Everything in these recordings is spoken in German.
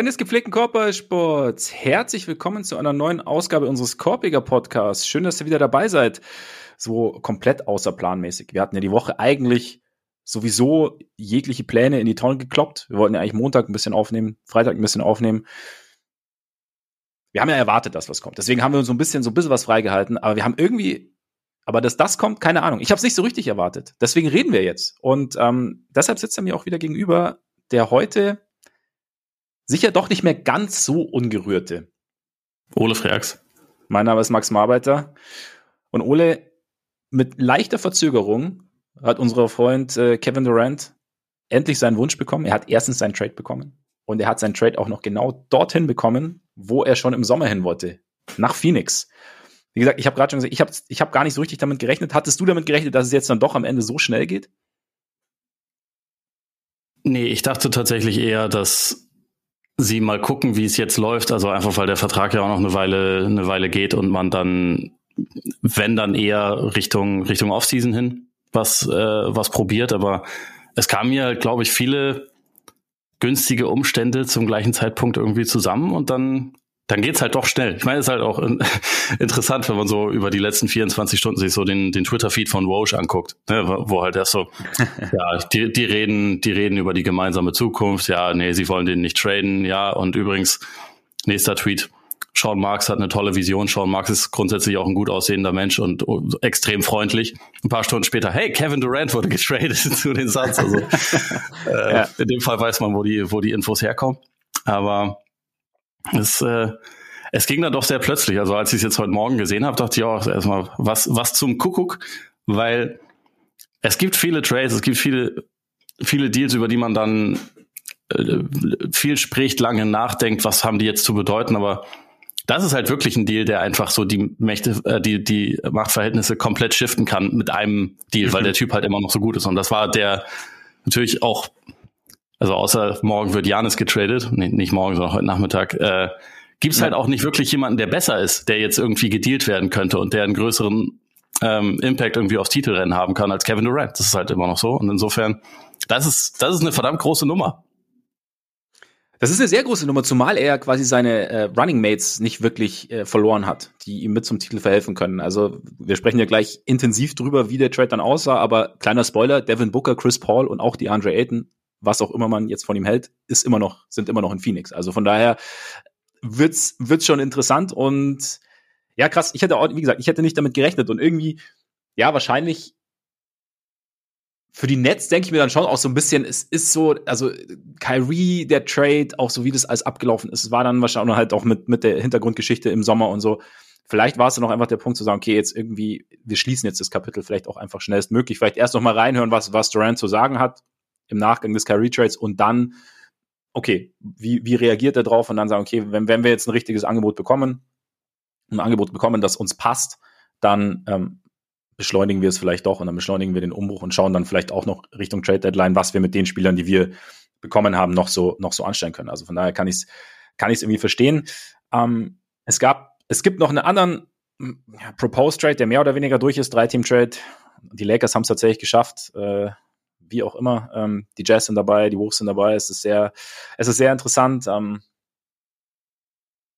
Freunde des gepflegten Körpersports, herzlich willkommen zu einer neuen Ausgabe unseres Korpiger Podcasts. Schön, dass ihr wieder dabei seid. So komplett außerplanmäßig. Wir hatten ja die Woche eigentlich sowieso jegliche Pläne in die Tonne gekloppt. Wir wollten ja eigentlich Montag ein bisschen aufnehmen, Freitag ein bisschen aufnehmen. Wir haben ja erwartet, dass was kommt. Deswegen haben wir uns so ein bisschen, so ein bisschen was freigehalten. Aber wir haben irgendwie, aber dass das kommt, keine Ahnung. Ich habe es nicht so richtig erwartet. Deswegen reden wir jetzt. Und ähm, deshalb sitzt er mir auch wieder gegenüber, der heute sicher doch nicht mehr ganz so ungerührte. Ole Freaks. Mein Name ist Max Marbeiter. Und Ole, mit leichter Verzögerung hat unser Freund äh, Kevin Durant endlich seinen Wunsch bekommen. Er hat erstens seinen Trade bekommen und er hat seinen Trade auch noch genau dorthin bekommen, wo er schon im Sommer hin wollte, nach Phoenix. Wie gesagt, ich habe gerade schon gesagt, ich habe ich hab gar nicht so richtig damit gerechnet. Hattest du damit gerechnet, dass es jetzt dann doch am Ende so schnell geht? Nee, ich dachte tatsächlich eher, dass sie mal gucken, wie es jetzt läuft. Also einfach, weil der Vertrag ja auch noch eine Weile, eine Weile geht und man dann, wenn dann eher Richtung, Richtung Offseason hin was, äh, was probiert. Aber es kamen ja, glaube ich, viele günstige Umstände zum gleichen Zeitpunkt irgendwie zusammen und dann dann geht's halt doch schnell. Ich meine, es ist halt auch interessant, wenn man so über die letzten 24 Stunden sich so den, den Twitter-Feed von Woj anguckt, ne, wo halt erst so, ja, die, die reden, die reden über die gemeinsame Zukunft, ja, nee, sie wollen den nicht traden, ja, und übrigens, nächster Tweet, Sean Marks hat eine tolle Vision. Sean Marks ist grundsätzlich auch ein gut aussehender Mensch und extrem freundlich. Ein paar Stunden später, hey, Kevin Durant wurde getradet zu den Suns. Also äh, ja. in dem Fall weiß man, wo die, wo die Infos herkommen. Aber es, äh, es ging dann doch sehr plötzlich. Also als ich es jetzt heute Morgen gesehen habe, dachte ich auch erstmal, was, was zum Kuckuck, weil es gibt viele Trades, es gibt viele, viele Deals, über die man dann äh, viel spricht, lange nachdenkt, was haben die jetzt zu bedeuten, aber das ist halt wirklich ein Deal, der einfach so die Mächte, äh, die, die Machtverhältnisse komplett shiften kann mit einem Deal, mhm. weil der Typ halt immer noch so gut ist. Und das war der natürlich auch also außer morgen wird Janis getradet, nee, nicht morgen, sondern heute Nachmittag, äh, gibt es halt auch nicht wirklich jemanden, der besser ist, der jetzt irgendwie gedealt werden könnte und der einen größeren ähm, Impact irgendwie aufs Titelrennen haben kann als Kevin Durant. Das ist halt immer noch so. Und insofern, das ist, das ist eine verdammt große Nummer. Das ist eine sehr große Nummer, zumal er quasi seine äh, Running Mates nicht wirklich äh, verloren hat, die ihm mit zum Titel verhelfen können. Also wir sprechen ja gleich intensiv drüber, wie der Trade dann aussah, aber kleiner Spoiler, Devin Booker, Chris Paul und auch die Andre Ayton was auch immer man jetzt von ihm hält, ist immer noch, sind immer noch in Phoenix. Also von daher wird's, wird's schon interessant und ja, krass. Ich hätte auch, wie gesagt, ich hätte nicht damit gerechnet und irgendwie, ja, wahrscheinlich für die Nets denke ich mir dann schon auch so ein bisschen, es ist so, also Kyrie, der Trade, auch so wie das alles abgelaufen ist, war dann wahrscheinlich halt auch mit, mit der Hintergrundgeschichte im Sommer und so. Vielleicht war es dann auch einfach der Punkt zu sagen, okay, jetzt irgendwie, wir schließen jetzt das Kapitel vielleicht auch einfach schnellstmöglich. Vielleicht erst noch mal reinhören, was, was Durant zu sagen hat im Nachgang des Kyrie Trades und dann, okay, wie, wie reagiert er drauf und dann sagen, okay, wenn, wenn wir jetzt ein richtiges Angebot bekommen, ein Angebot bekommen, das uns passt, dann ähm, beschleunigen wir es vielleicht doch und dann beschleunigen wir den Umbruch und schauen dann vielleicht auch noch Richtung Trade Deadline, was wir mit den Spielern, die wir bekommen haben, noch so, noch so anstellen können. Also von daher kann ich es kann irgendwie verstehen. Ähm, es gab, es gibt noch einen anderen ja, Proposed Trade, der mehr oder weniger durch ist, Drei-Team-Trade. Die Lakers haben es tatsächlich geschafft, äh, wie auch immer. Ähm, die Jazz sind dabei, die Wolves sind dabei. Es ist sehr, es ist sehr interessant. Ähm,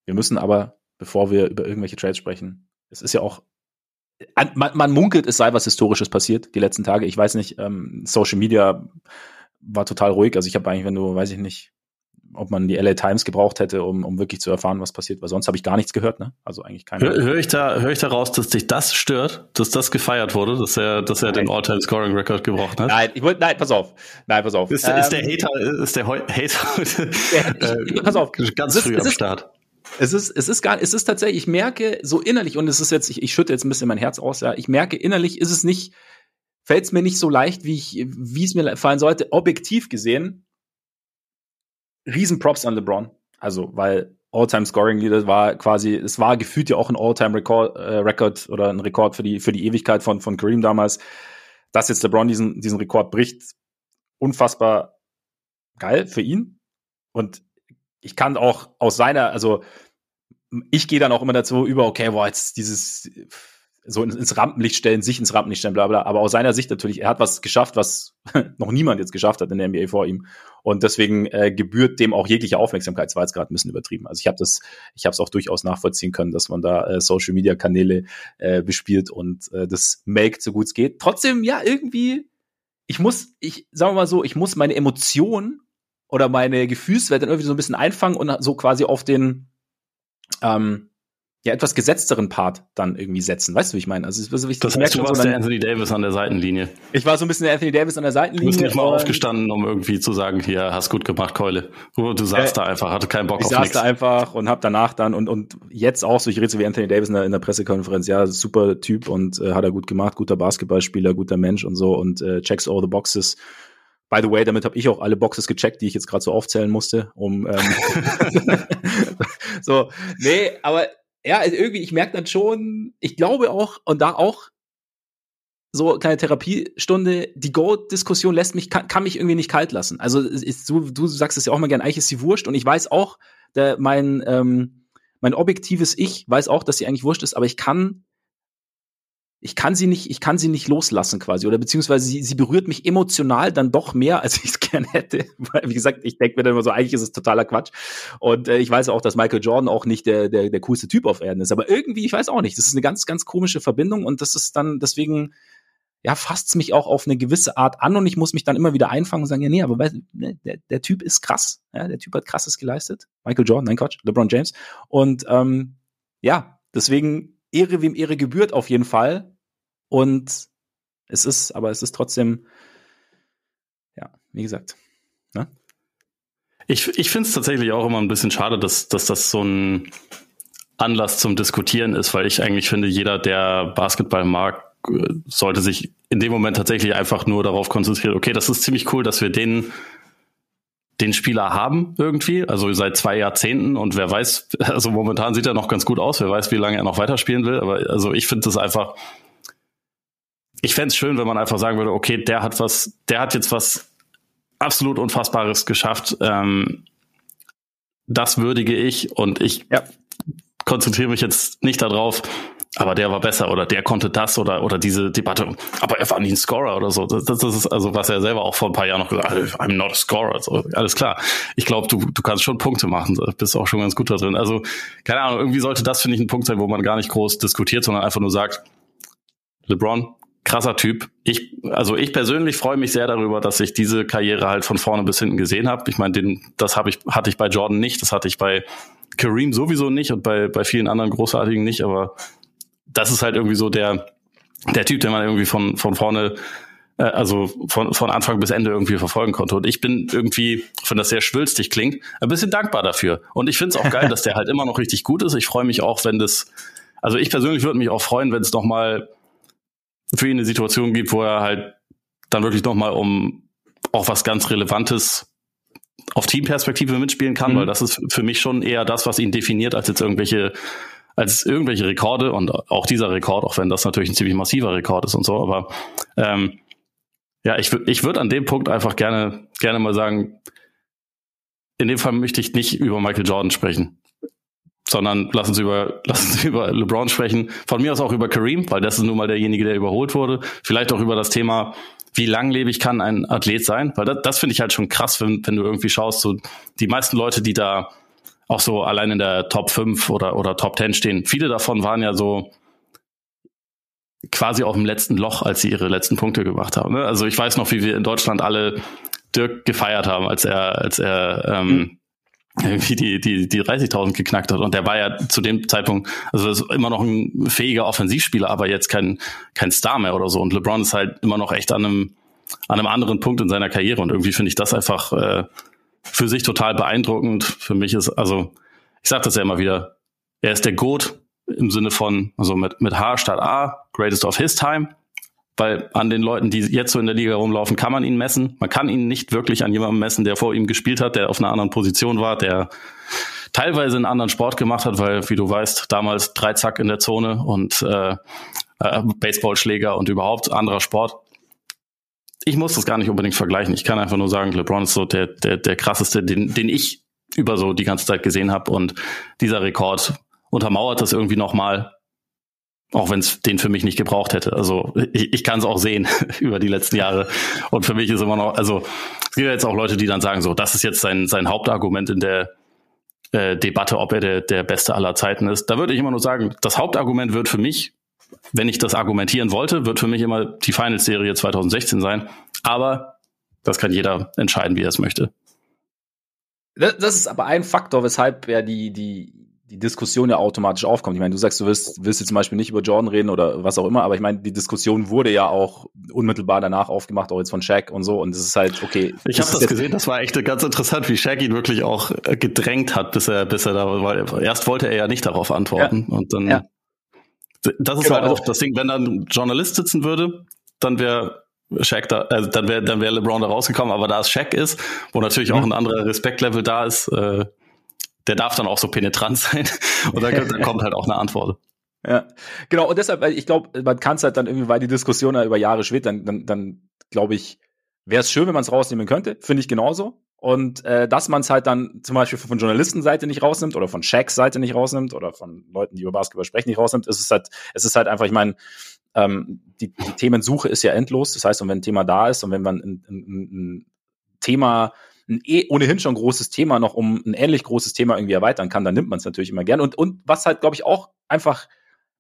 wir müssen aber, bevor wir über irgendwelche Trades sprechen, es ist ja auch, man, man munkelt, es sei was Historisches passiert die letzten Tage. Ich weiß nicht, ähm, Social Media war total ruhig. Also ich habe eigentlich, wenn du, weiß ich nicht, ob man die LA Times gebraucht hätte, um, um wirklich zu erfahren, was passiert, weil sonst habe ich gar nichts gehört, ne? Also eigentlich keine. Höre hör ich da, höre ich da raus, dass dich das stört, dass das gefeiert wurde, dass er, dass er den All-Time Scoring Record gebrochen hat? Nein, ich wollte, nein, pass auf, nein, pass auf. Ist, ähm, ist der Hater, ist der Hater, äh, pass auf, ganz früh ist, am Start. Es ist, es ist gar, es ist tatsächlich, ich merke so innerlich, und es ist jetzt, ich, ich schütte jetzt ein bisschen mein Herz aus, ja, ich merke innerlich ist es nicht, fällt es mir nicht so leicht, wie ich, wie es mir fallen sollte, objektiv gesehen, Riesenprops an LeBron. Also, weil All-Time Scoring Leader war quasi, es war gefühlt ja auch ein All-Time Record, äh, Record oder ein Rekord für die, für die Ewigkeit von, von Kareem damals. Dass jetzt LeBron diesen, diesen Rekord bricht, unfassbar geil für ihn. Und ich kann auch aus seiner, also ich gehe dann auch immer dazu über, okay, boah, jetzt dieses, so ins Rampenlicht stellen, sich ins Rampenlicht stellen, bla bla. Aber aus seiner Sicht natürlich, er hat was geschafft, was noch niemand jetzt geschafft hat in der NBA vor ihm. Und deswegen äh, gebührt dem auch jegliche Aufmerksamkeit. Das war jetzt gerade ein bisschen übertrieben. Also ich habe das, ich habe es auch durchaus nachvollziehen können, dass man da äh, Social Media Kanäle äh, bespielt und äh, das maked so gut es geht. Trotzdem, ja, irgendwie, ich muss, ich sagen wir mal so, ich muss meine Emotionen oder meine Gefühlswelt dann irgendwie so ein bisschen einfangen und so quasi auf den ähm, ja etwas gesetzteren Part dann irgendwie setzen. Weißt du, wie ich meine? Also, ich, das heißt, du warst so, der Anthony Davis an der Seitenlinie. Ich war so ein bisschen der Anthony Davis an der Seitenlinie. Du bist nicht mal aufgestanden, um irgendwie zu sagen, hier, hast gut gemacht, Keule. Du, du saßt äh, da einfach, hatte keinen Bock ich auf nichts. Ich saß da einfach und hab danach dann und, und jetzt auch so, ich rede so wie Anthony Davis in der, in der Pressekonferenz, ja, super Typ und äh, hat er gut gemacht, guter Basketballspieler, guter Mensch und so und äh, checks all the boxes. By the way, damit habe ich auch alle Boxes gecheckt, die ich jetzt gerade so aufzählen musste, um ähm, so, nee, aber ja, also irgendwie, ich merke dann schon, ich glaube auch, und da auch so kleine Therapiestunde, die Go-Diskussion lässt mich, kann, kann, mich irgendwie nicht kalt lassen. Also ist, du, du sagst es ja auch mal gern, eigentlich ist sie wurscht und ich weiß auch, der, mein, ähm, mein objektives Ich weiß auch, dass sie eigentlich wurscht ist, aber ich kann ich kann sie nicht, ich kann sie nicht loslassen quasi oder beziehungsweise sie, sie berührt mich emotional dann doch mehr, als ich es gerne hätte. Weil, wie gesagt, ich denke mir dann immer so, eigentlich ist es totaler Quatsch. Und äh, ich weiß auch, dass Michael Jordan auch nicht der, der, der coolste Typ auf Erden ist. Aber irgendwie, ich weiß auch nicht, das ist eine ganz, ganz komische Verbindung und das ist dann deswegen, ja, fasst's mich auch auf eine gewisse Art an und ich muss mich dann immer wieder einfangen und sagen, ja, nee, aber weißt, ne, der, der Typ ist krass. Ja, der Typ hat krasses geleistet. Michael Jordan, nein Quatsch, LeBron James. Und ähm, ja, deswegen Ehre wem Ehre gebührt auf jeden Fall. Und es ist, aber es ist trotzdem, ja, wie gesagt. Ne? Ich, ich finde es tatsächlich auch immer ein bisschen schade, dass, dass das so ein Anlass zum Diskutieren ist, weil ich eigentlich finde, jeder, der Basketball mag, sollte sich in dem Moment tatsächlich einfach nur darauf konzentrieren, okay, das ist ziemlich cool, dass wir den den Spieler haben irgendwie, also seit zwei Jahrzehnten und wer weiß, also momentan sieht er noch ganz gut aus, wer weiß, wie lange er noch weiterspielen will, aber also ich finde das einfach ich fände es schön, wenn man einfach sagen würde, okay, der hat was, der hat jetzt was absolut Unfassbares geschafft. Ähm, das würdige ich und ich ja. konzentriere mich jetzt nicht darauf, aber der war besser oder der konnte das oder oder diese Debatte, aber er war nie ein Scorer oder so. Das, das ist also, was er selber auch vor ein paar Jahren noch gesagt hat, I'm not a scorer. So, alles klar. Ich glaube, du, du kannst schon Punkte machen, bist auch schon ganz gut da drin. Also, keine Ahnung, irgendwie sollte das, finde ich, ein Punkt sein, wo man gar nicht groß diskutiert, sondern einfach nur sagt, LeBron, krasser Typ. Ich, also ich persönlich freue mich sehr darüber, dass ich diese Karriere halt von vorne bis hinten gesehen habe. Ich meine, den, das habe ich, hatte ich bei Jordan nicht, das hatte ich bei Kareem sowieso nicht und bei, bei vielen anderen Großartigen nicht, aber das ist halt irgendwie so der, der Typ, den man irgendwie von, von vorne, äh, also von, von Anfang bis Ende irgendwie verfolgen konnte. Und ich bin irgendwie, wenn das sehr schwülstig klingt, ein bisschen dankbar dafür. Und ich finde es auch geil, dass der halt immer noch richtig gut ist. Ich freue mich auch, wenn das, also ich persönlich würde mich auch freuen, wenn es nochmal mal für ihn eine Situation gibt, wo er halt dann wirklich nochmal um auch was ganz Relevantes auf Teamperspektive mitspielen kann, mhm. weil das ist für mich schon eher das, was ihn definiert, als jetzt irgendwelche, als irgendwelche Rekorde und auch dieser Rekord, auch wenn das natürlich ein ziemlich massiver Rekord ist und so, aber ähm, ja, ich ich würde an dem Punkt einfach gerne, gerne mal sagen, in dem Fall möchte ich nicht über Michael Jordan sprechen sondern lass uns über, lass uns über LeBron sprechen. Von mir aus auch über Kareem, weil das ist nun mal derjenige, der überholt wurde. Vielleicht auch über das Thema, wie langlebig kann ein Athlet sein? Weil das, das finde ich halt schon krass, wenn, wenn du irgendwie schaust, so die meisten Leute, die da auch so allein in der Top 5 oder, oder Top 10 stehen, viele davon waren ja so quasi auf dem letzten Loch, als sie ihre letzten Punkte gemacht haben. Ne? Also ich weiß noch, wie wir in Deutschland alle Dirk gefeiert haben, als er, als er ähm, mhm irgendwie die, die, die 30.000 geknackt hat. Und der war ja zu dem Zeitpunkt, also ist immer noch ein fähiger Offensivspieler, aber jetzt kein, kein Star mehr oder so. Und LeBron ist halt immer noch echt an einem, an einem anderen Punkt in seiner Karriere. Und irgendwie finde ich das einfach äh, für sich total beeindruckend. Für mich ist, also, ich sage das ja immer wieder, er ist der GOAT im Sinne von, also mit, mit H statt A, greatest of his time weil an den Leuten, die jetzt so in der Liga rumlaufen, kann man ihn messen. Man kann ihn nicht wirklich an jemandem messen, der vor ihm gespielt hat, der auf einer anderen Position war, der teilweise einen anderen Sport gemacht hat, weil, wie du weißt, damals Dreizack in der Zone und äh, äh, Baseballschläger und überhaupt anderer Sport. Ich muss das gar nicht unbedingt vergleichen. Ich kann einfach nur sagen, LeBron ist so der, der, der krasseste, den, den ich über so die ganze Zeit gesehen habe. Und dieser Rekord untermauert das irgendwie nochmal Auch wenn es den für mich nicht gebraucht hätte. Also ich, ich kann es auch sehen über die letzten Jahre. Und für mich ist immer noch, also es gibt ja jetzt auch Leute, die dann sagen, so, das ist jetzt sein, sein Hauptargument in der äh, Debatte, ob er der, der Beste aller Zeiten ist. Da würde ich immer nur sagen, das Hauptargument wird für mich, wenn ich das argumentieren wollte, wird für mich immer die Finals-Serie 2016 sein. Aber das kann jeder entscheiden, wie er es möchte. Das, das ist aber ein Faktor, weshalb ja die, die, die Diskussion ja automatisch aufkommt. Ich meine, du sagst, du willst, willst jetzt zum Beispiel nicht über Jordan reden oder was auch immer, aber ich meine, die Diskussion wurde ja auch unmittelbar danach aufgemacht, auch jetzt von Shaq und so. Und es ist halt, okay. Ich habe das gesehen, das war echt ganz interessant, wie Shaq ihn wirklich auch äh, gedrängt hat, bis er, bis er da, weil erst wollte er ja nicht darauf antworten. Ja. Und dann. Ja. Das ist genau. halt auch das Ding, wenn dann ein Journalist sitzen würde, dann wäre Shaq da, äh, dann wäre dann wäre LeBron da rausgekommen, aber da es Shaq ist, wo natürlich mhm. auch ein anderer Respektlevel da ist, äh, der darf dann auch so penetrant sein und dann, dann kommt halt auch eine Antwort. Ja, genau. Und deshalb, ich glaube, man kann es halt dann irgendwie, weil die Diskussion halt über Jahre schwebt, dann, dann, dann glaube ich, wäre es schön, wenn man es rausnehmen könnte. Finde ich genauso. Und äh, dass man es halt dann zum Beispiel von Journalistenseite nicht rausnimmt oder von Shaqs Seite nicht rausnimmt oder von Leuten, die über Basketball sprechen, nicht rausnimmt, ist es halt, es ist halt einfach, ich meine, ähm, die, die Themensuche ist ja endlos. Das heißt, und wenn ein Thema da ist und wenn man ein, ein, ein Thema ein eh ohnehin schon großes Thema noch um ein ähnlich großes Thema irgendwie erweitern kann, dann nimmt man es natürlich immer gern. Und, und was halt, glaube ich, auch einfach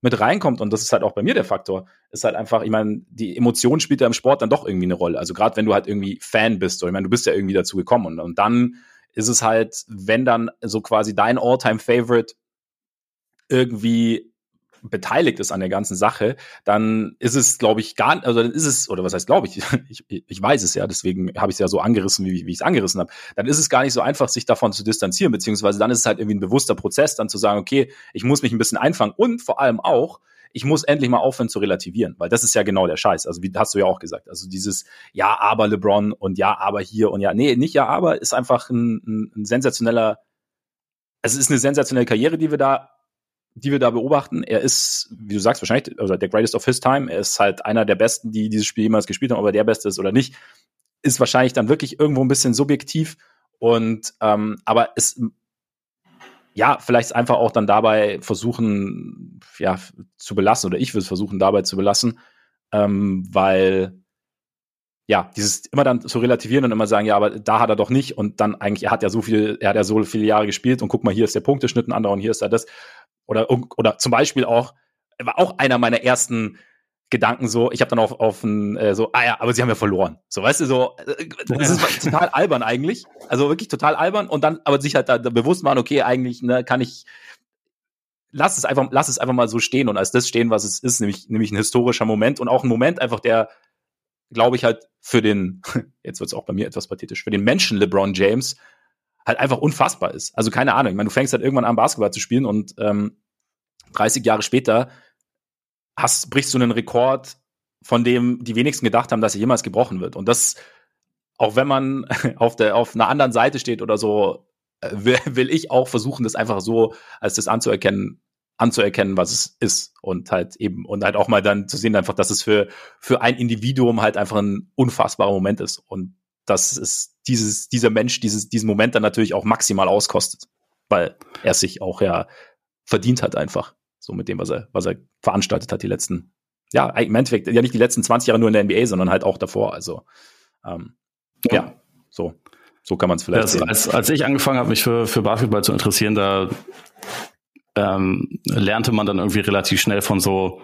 mit reinkommt, und das ist halt auch bei mir der Faktor, ist halt einfach, ich meine, die Emotion spielt ja im Sport dann doch irgendwie eine Rolle. Also gerade wenn du halt irgendwie Fan bist, so, ich meine, du bist ja irgendwie dazu gekommen. Und, und dann ist es halt, wenn dann so quasi dein All-Time-Favorite irgendwie beteiligt ist an der ganzen Sache, dann ist es, glaube ich, gar, also dann ist es, oder was heißt, glaube ich, ich, ich weiß es ja, deswegen habe ich es ja so angerissen, wie, wie ich es angerissen habe, dann ist es gar nicht so einfach, sich davon zu distanzieren, beziehungsweise dann ist es halt irgendwie ein bewusster Prozess, dann zu sagen, okay, ich muss mich ein bisschen einfangen und vor allem auch, ich muss endlich mal aufhören zu relativieren, weil das ist ja genau der Scheiß. Also wie hast du ja auch gesagt. Also dieses Ja, aber LeBron und Ja, aber hier und ja, nee, nicht Ja, aber ist einfach ein, ein, ein sensationeller, es ist eine sensationelle Karriere, die wir da die wir da beobachten. Er ist, wie du sagst, wahrscheinlich also der greatest of his time. Er ist halt einer der besten, die dieses Spiel jemals gespielt haben, ob er der Beste ist oder nicht, ist wahrscheinlich dann wirklich irgendwo ein bisschen subjektiv. Und ähm, aber es ja, vielleicht einfach auch dann dabei versuchen, ja, zu belassen, oder ich würde es versuchen, dabei zu belassen, ähm, weil ja, dieses immer dann zu relativieren und immer sagen, ja, aber da hat er doch nicht und dann eigentlich, er hat ja so viel, er hat ja so viele Jahre gespielt und guck mal, hier ist der Punkteschnitt ein anderer und hier ist er das. Oder, oder zum Beispiel auch, war auch einer meiner ersten Gedanken so, ich habe dann auch auf ein, äh, so, ah ja, aber sie haben ja verloren. So, weißt du, so, äh, das ist total albern eigentlich. Also wirklich total albern und dann aber sich halt da, da bewusst machen, okay, eigentlich, ne, kann ich, lass es einfach, lass es einfach mal so stehen und als das stehen, was es ist, nämlich, nämlich ein historischer Moment und auch ein Moment einfach, der, glaube ich, halt für den, jetzt wird es auch bei mir etwas pathetisch, für den Menschen LeBron James halt einfach unfassbar ist. Also keine Ahnung. Ich meine, du fängst halt irgendwann an, Basketball zu spielen und ähm, 30 Jahre später hast, brichst du einen Rekord, von dem die wenigsten gedacht haben, dass er jemals gebrochen wird. Und das, auch wenn man auf der auf einer anderen Seite steht oder so, äh, will, ich auch versuchen, das einfach so als das anzuerkennen, anzuerkennen, was es ist und halt eben und halt auch mal dann zu sehen einfach, dass es für für ein Individuum halt einfach ein unfassbarer Moment ist und dass es dieses, dieser Mensch dieses, diesen Moment dann natürlich auch maximal auskostet, weil er sich auch ja verdient hat einfach. So mit dem, was er, was er veranstaltet hat, die letzten, ja, im Endeffekt, ja nicht die letzten 20 Jahre nur in der NBA, sondern halt auch davor. Also, ähm, ja. ja, so. So kann man es vielleicht ja. Als, als ich angefangen habe, mich für, für Basketball zu interessieren, da ähm, lernte man dann irgendwie relativ schnell von so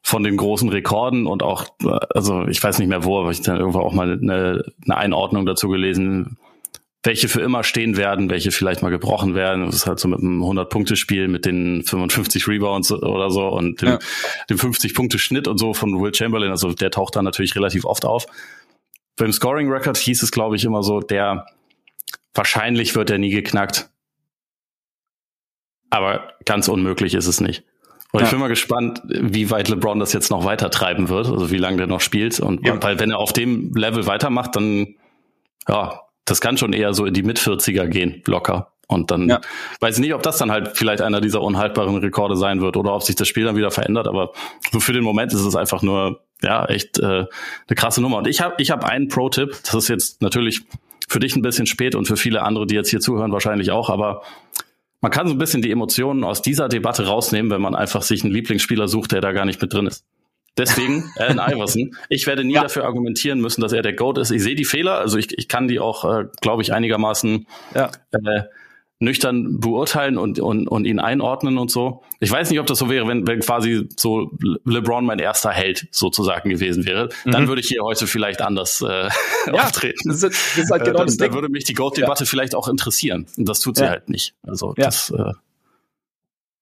von den großen Rekorden und auch, also ich weiß nicht mehr wo, aber ich dann irgendwo auch mal eine, eine Einordnung dazu gelesen, welche für immer stehen werden, welche vielleicht mal gebrochen werden. Das ist halt so mit einem 100-Punkte-Spiel mit den 55 Rebounds oder so und dem, ja. dem 50-Punkte-Schnitt und so von Will Chamberlain. Also der taucht da natürlich relativ oft auf. Beim Scoring-Record hieß es, glaube ich, immer so, der wahrscheinlich wird er nie geknackt. Aber ganz unmöglich ist es nicht. Und ja. ich bin mal gespannt, wie weit LeBron das jetzt noch weiter treiben wird, also wie lange der noch spielt. Und ja. weil wenn er auf dem Level weitermacht, dann ja, das kann schon eher so in die Mit-40er gehen, locker. Und dann ja. weiß ich nicht, ob das dann halt vielleicht einer dieser unhaltbaren Rekorde sein wird oder ob sich das Spiel dann wieder verändert. Aber so für den Moment ist es einfach nur ja echt äh, eine krasse Nummer. Und ich habe ich hab einen Pro-Tipp. Das ist jetzt natürlich für dich ein bisschen spät und für viele andere, die jetzt hier zuhören, wahrscheinlich auch. Aber man kann so ein bisschen die Emotionen aus dieser Debatte rausnehmen, wenn man einfach sich einen Lieblingsspieler sucht, der da gar nicht mit drin ist. Deswegen, Allen Iverson, ich werde nie ja. dafür argumentieren müssen, dass er der GOAT ist. Ich sehe die Fehler, also ich, ich kann die auch, äh, glaube ich, einigermaßen ja. äh, nüchtern beurteilen und, und, und ihn einordnen und so. Ich weiß nicht, ob das so wäre, wenn, wenn quasi so LeBron mein erster Held sozusagen gewesen wäre. Mhm. Dann würde ich hier heute vielleicht anders äh, ja, auftreten. Das ist, das ist halt genau äh, das dann, würde mich die Goat-Debatte ja. vielleicht auch interessieren. Und das tut sie ja. halt nicht. Also ja. das äh,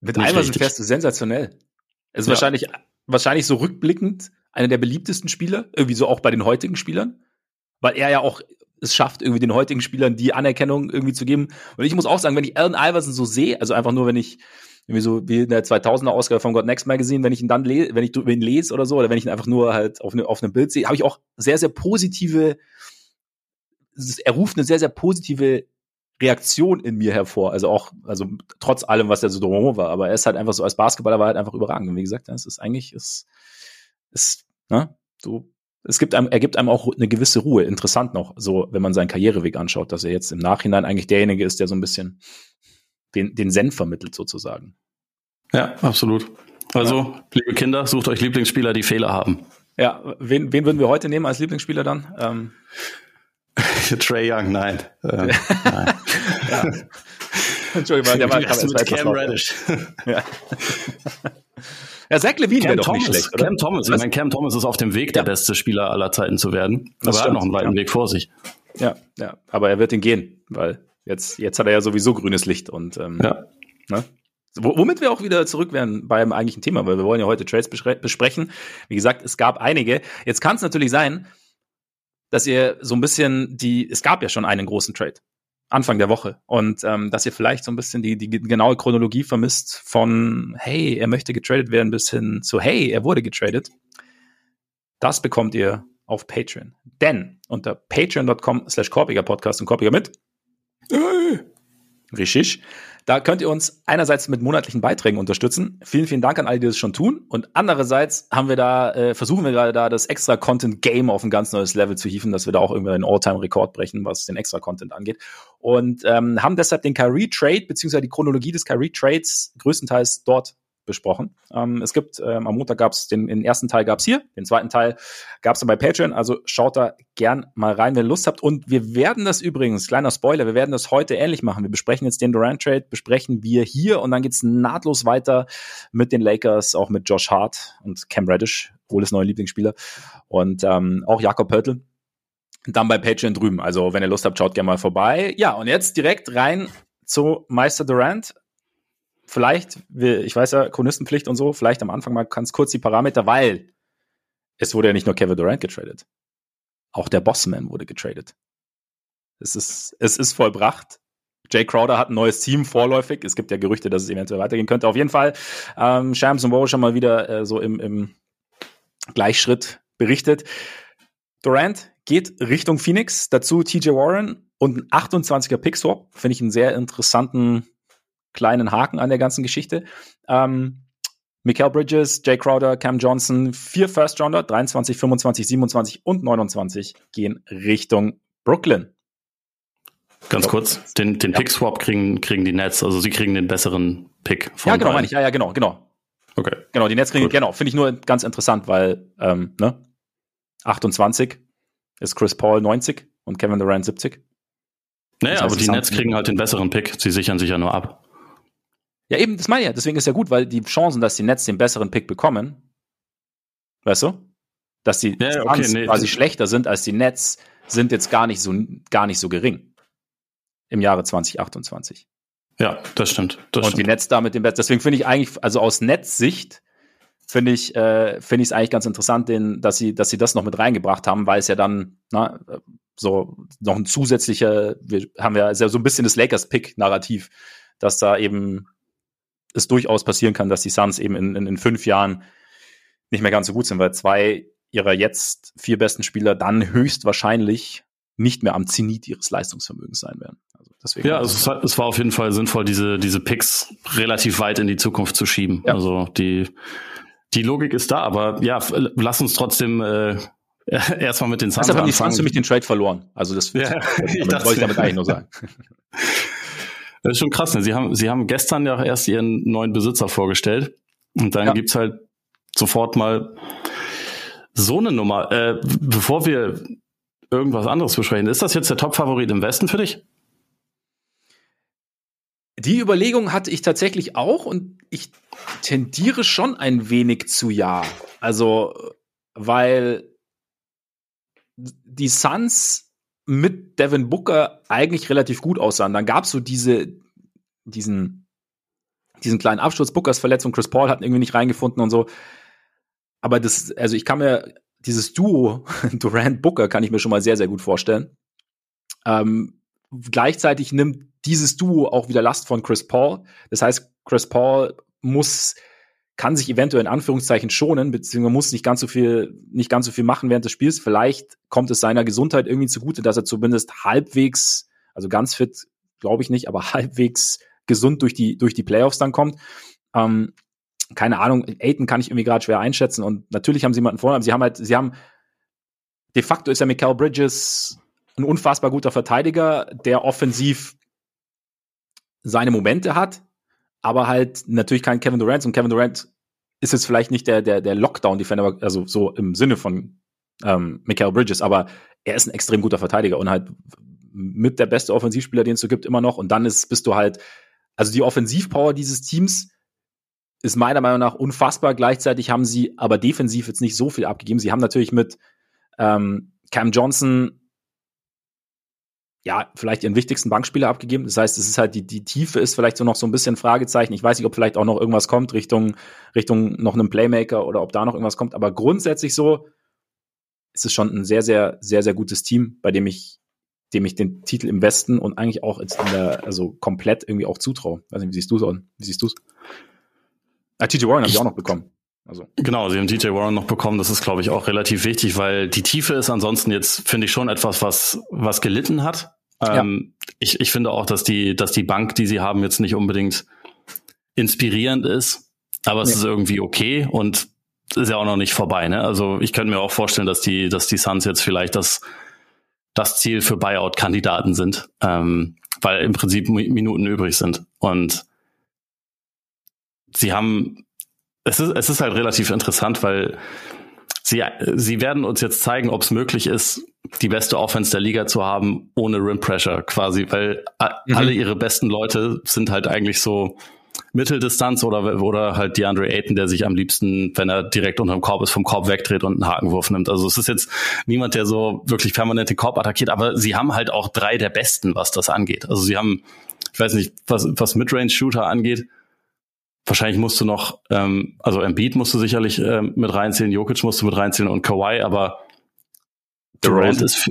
Mit Iverson fährst du sensationell. Es ist wahrscheinlich, wahrscheinlich so rückblickend einer der beliebtesten Spieler, irgendwie so auch bei den heutigen Spielern, weil er ja auch es schafft, irgendwie den heutigen Spielern die Anerkennung irgendwie zu geben. Und ich muss auch sagen, wenn ich Allen Iverson so sehe, also einfach nur, wenn ich irgendwie so wie in der 2000er Ausgabe von God Next Magazine, wenn ich ihn dann lese, wenn ich ihn lese oder so, oder wenn ich ihn einfach nur halt auf, ne, auf einem Bild sehe, habe ich auch sehr, sehr positive, er ruft eine sehr, sehr positive Reaktion in mir hervor. Also auch, also trotz allem, was er so drumherum war. Aber er ist halt einfach so, als Basketballer war halt einfach überragend. Und wie gesagt, es ist eigentlich, es ist, ne, so es gibt einem, er gibt einem auch eine gewisse Ruhe. Interessant noch, so wenn man seinen Karriereweg anschaut, dass er jetzt im Nachhinein eigentlich derjenige ist, der so ein bisschen den, den Zen vermittelt sozusagen. Ja, absolut. Also, ja. liebe Kinder, sucht euch Lieblingsspieler, die Fehler haben. Ja, wen, wen würden wir heute nehmen als Lieblingsspieler dann? Ähm. Trey Young, nein. Ähm, nein. ja. Entschuldigung, der war, mit Cam Reddish. ja. Ja, Zach Levine wäre doch nicht schlecht, oder? Cam Thomas. Ich meine, Cam Thomas ist auf dem Weg, der beste Spieler aller Zeiten zu werden. Das aber er hat noch einen weiten ja. Weg vor sich. Ja, ja. Aber er wird ihn gehen, weil jetzt, jetzt hat er ja sowieso grünes Licht und ähm, ja. Ne? Womit wir auch wieder zurück wären beim eigentlichen Thema, weil wir wollen ja heute Trades besprechen. Wie gesagt, es gab einige. Jetzt kann es natürlich sein, dass ihr so ein bisschen die, es gab ja schon einen großen Trade. Anfang der Woche. Und ähm, dass ihr vielleicht so ein bisschen die, die genaue Chronologie vermisst von, hey, er möchte getradet werden, bis hin zu, hey, er wurde getradet. Das bekommt ihr auf Patreon. Denn unter patreon.com slash Korpiger Podcast und Korpiger mit. Richtig. Da könnt ihr uns einerseits mit monatlichen Beiträgen unterstützen. Vielen, vielen Dank an alle, die das schon tun. Und andererseits haben wir da, äh, versuchen wir gerade da das extra Content Game auf ein ganz neues Level zu hieven, dass wir da auch irgendwie einen All-Time-Rekord brechen, was den extra Content angeht. Und ähm, haben deshalb den Kyrie Trade beziehungsweise die Chronologie des Kyrie Trades größtenteils dort besprochen. Ähm, es gibt, ähm, am Montag gab es den, den ersten Teil gab es hier, den zweiten Teil gab es bei Patreon, also schaut da gern mal rein, wenn ihr Lust habt. Und wir werden das übrigens, kleiner Spoiler, wir werden das heute ähnlich machen. Wir besprechen jetzt den Durant Trade, besprechen wir hier und dann geht's nahtlos weiter mit den Lakers, auch mit Josh Hart und Cam Reddish, Oles neuer Lieblingsspieler und ähm, auch Jakob Pörtl. Dann bei Patreon drüben. Also, wenn ihr Lust habt, schaut gerne mal vorbei. Ja, und jetzt direkt rein zu Meister Durant vielleicht, ich weiß ja, Chronistenpflicht und so, vielleicht am Anfang mal ganz kurz die Parameter, weil es wurde ja nicht nur Kevin Durant getradet. Auch der Bossman wurde getradet. Es ist, es ist vollbracht. Jay Crowder hat ein neues Team vorläufig. Es gibt ja Gerüchte, dass es eventuell weitergehen könnte. Auf jeden Fall, ähm, Shams und Woe schon mal wieder äh, so im, im Gleichschritt berichtet. Durant geht Richtung Phoenix, dazu TJ Warren und ein 28er Pick Swap. Finde ich einen sehr interessanten kleinen Haken an der ganzen Geschichte. Ähm, Mikael Bridges, Jay Crowder, Cam Johnson, vier First Rounder, 23, 25, 27 und 29 gehen Richtung Brooklyn. Ganz kurz, den, den ja. Pick-Swap kriegen, kriegen die Nets, also sie kriegen den besseren Pick von Ja, genau, meine ich, ja, ja, genau, genau. Okay. Genau, die Nets kriegen, Gut. genau, finde ich nur ganz interessant, weil, ähm, ne, 28 ist Chris Paul 90 und Kevin Durant 70. Naja, aber die Nets kriegen halt den besseren Pick, sie sichern sich ja nur ab. Ja, eben, das meine ich ja. Deswegen ist ja gut, weil die Chancen, dass die Nets den besseren Pick bekommen, weißt du? Dass die ja, okay, nee, quasi schlechter sind als die Nets, sind jetzt gar nicht so, gar nicht so gering. Im Jahre 2028. Ja, das stimmt. Das Und stimmt. die Nets damit den besten. Deswegen finde ich eigentlich, also aus Netzsicht, finde ich, äh, finde ich es eigentlich ganz interessant, den, dass sie, dass sie das noch mit reingebracht haben, weil es ja dann, na, so noch ein zusätzlicher, wir haben ja so ein bisschen das Lakers-Pick-Narrativ, dass da eben es durchaus passieren kann, dass die Suns eben in, in, in fünf Jahren nicht mehr ganz so gut sind, weil zwei ihrer jetzt vier besten Spieler dann höchstwahrscheinlich nicht mehr am Zenit ihres Leistungsvermögens sein werden. Also deswegen ja, also es, es, war auf jeden Fall sinnvoll, diese, diese Picks relativ weit in die Zukunft zu schieben. Ja. Also die, die Logik ist da, aber ja, lass uns trotzdem äh, erstmal mit den Suns haben die Suns für mich den Trade verloren. Also das, ja, ich wollte ich damit eigentlich nur sagen. Das ist schon krass. Ne? Sie haben, Sie haben gestern ja erst Ihren neuen Besitzer vorgestellt. Und dann ja. gibt's halt sofort mal so eine Nummer. Äh, bevor wir irgendwas anderes besprechen, ist das jetzt der Top-Favorit im Westen für dich? Die Überlegung hatte ich tatsächlich auch und ich tendiere schon ein wenig zu ja. Also, weil die Suns mit Devin Booker eigentlich relativ gut aussahen. Dann gab es so diese, diesen, diesen kleinen Absturz, Bookers Verletzung, Chris Paul hat irgendwie nicht reingefunden und so. Aber das, also ich kann mir dieses Duo Durant Booker kann ich mir schon mal sehr, sehr gut vorstellen. Ähm, gleichzeitig nimmt dieses Duo auch wieder Last von Chris Paul. Das heißt, Chris Paul muss kann sich eventuell in Anführungszeichen schonen, beziehungsweise muss nicht ganz so viel, nicht ganz so viel machen während des Spiels. Vielleicht kommt es seiner Gesundheit irgendwie zugute, dass er zumindest halbwegs, also ganz fit, glaube ich nicht, aber halbwegs gesund durch die, durch die Playoffs dann kommt. Ähm, keine Ahnung, Aiden kann ich irgendwie gerade schwer einschätzen und natürlich haben sie jemanden vorne, aber sie haben halt, sie haben, de facto ist ja Mikael Bridges ein unfassbar guter Verteidiger, der offensiv seine Momente hat, aber halt natürlich kein Kevin Durant und Kevin Durant ist jetzt vielleicht nicht der, der, der Lockdown-Defender, also so im Sinne von ähm, Michael Bridges, aber er ist ein extrem guter Verteidiger und halt mit der beste Offensivspieler, den es so gibt, immer noch. Und dann ist, bist du halt, also die Offensivpower dieses Teams ist meiner Meinung nach unfassbar. Gleichzeitig haben sie aber defensiv jetzt nicht so viel abgegeben. Sie haben natürlich mit ähm, Cam Johnson ja, vielleicht ihren wichtigsten Bankspieler abgegeben. Das heißt, es ist halt, die, die Tiefe ist vielleicht so noch so ein bisschen Fragezeichen. Ich weiß nicht, ob vielleicht auch noch irgendwas kommt Richtung, Richtung noch einem Playmaker oder ob da noch irgendwas kommt. Aber grundsätzlich so ist es schon ein sehr, sehr, sehr, sehr gutes Team, bei dem ich, dem ich den Titel im Westen und eigentlich auch jetzt in der, also komplett irgendwie auch zutraue. Weiß nicht, wie siehst du es Wie siehst du es? Ah, TJ Warren habe ich auch noch bekommen. Also. Genau, sie haben DJ Warren noch bekommen. Das ist, glaube ich, auch relativ wichtig, weil die Tiefe ist ansonsten jetzt, finde ich, schon etwas, was, was gelitten hat. Ähm, ja. ich, ich finde auch, dass die, dass die Bank, die sie haben, jetzt nicht unbedingt inspirierend ist, aber es nee. ist irgendwie okay und ist ja auch noch nicht vorbei. Ne? Also ich könnte mir auch vorstellen, dass die, dass die Suns jetzt vielleicht das, das Ziel für Buyout-Kandidaten sind, ähm, weil im Prinzip Minuten übrig sind. Und sie haben, es ist, es ist halt relativ interessant, weil sie, sie werden uns jetzt zeigen, ob es möglich ist, die beste Offense der Liga zu haben, ohne Rim Pressure quasi, weil mhm. alle ihre besten Leute sind halt eigentlich so Mitteldistanz oder, oder halt DeAndre Ayton, der sich am liebsten, wenn er direkt unterm Korb ist, vom Korb wegdreht und einen Hakenwurf nimmt. Also es ist jetzt niemand, der so wirklich permanent den Korb attackiert, aber sie haben halt auch drei der Besten, was das angeht. Also sie haben, ich weiß nicht, was, was Midrange-Shooter angeht, wahrscheinlich musst du noch, ähm, also Embiid musst du sicherlich ähm, mit reinzählen, Jokic musst du mit reinzählen und Kawhi, aber Durant ist,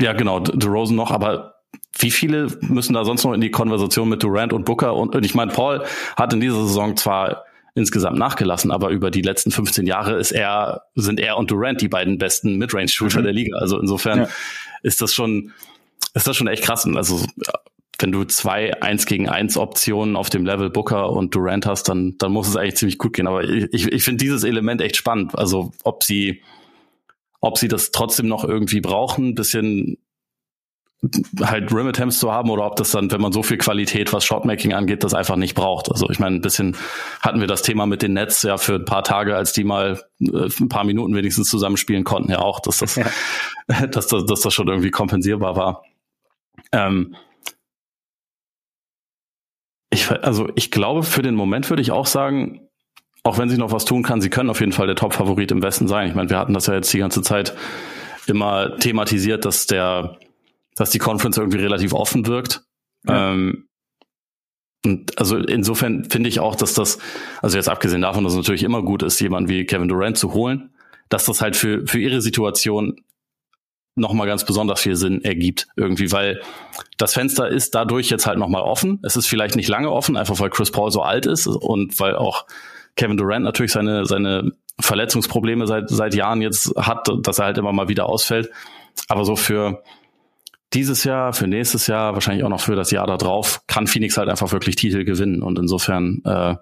ja genau, DeRozan noch, aber wie viele müssen da sonst noch in die Konversation mit Durant und Booker? Und, und ich meine, Paul hat in dieser Saison zwar insgesamt nachgelassen, aber über die letzten 15 Jahre ist er, sind er und Durant die beiden besten Midrange-Shooter mhm. der Liga. Also insofern ja. ist das schon, ist das schon echt krass. Also wenn du zwei eins gegen eins Optionen auf dem Level Booker und Durant hast, dann, dann muss es eigentlich ziemlich gut gehen. Aber ich, ich finde dieses Element echt spannend. Also ob sie, ob sie das trotzdem noch irgendwie brauchen, bisschen halt Rim Attempts zu haben oder ob das dann, wenn man so viel Qualität, was Shotmaking angeht, das einfach nicht braucht. Also ich meine, ein bisschen hatten wir das Thema mit den Nets ja für ein paar Tage, als die mal äh, ein paar Minuten wenigstens zusammenspielen konnten, ja auch, dass das, ja. dass das, dass das schon irgendwie kompensierbar war. Ähm, ich, also ich glaube, für den Moment würde ich auch sagen, auch wenn sie noch was tun kann, sie können auf jeden Fall der Top-Favorit im Westen sein. Ich meine, wir hatten das ja jetzt die ganze Zeit immer thematisiert, dass der, dass die Conference irgendwie relativ offen wirkt. Ja. Ähm, und also insofern finde ich auch, dass das, also jetzt abgesehen davon, dass es natürlich immer gut ist, jemanden wie Kevin Durant zu holen, dass das halt für, für ihre Situation nochmal ganz besonders viel Sinn ergibt irgendwie, weil das Fenster ist dadurch jetzt halt nochmal offen. Es ist vielleicht nicht lange offen, einfach weil Chris Paul so alt ist und weil auch Kevin Durant natürlich seine, seine Verletzungsprobleme seit, seit Jahren jetzt hat, dass er halt immer mal wieder ausfällt. Aber so für dieses Jahr, für nächstes Jahr, wahrscheinlich auch noch für das Jahr da drauf, kann Phoenix halt einfach wirklich Titel gewinnen. Und insofern, äh,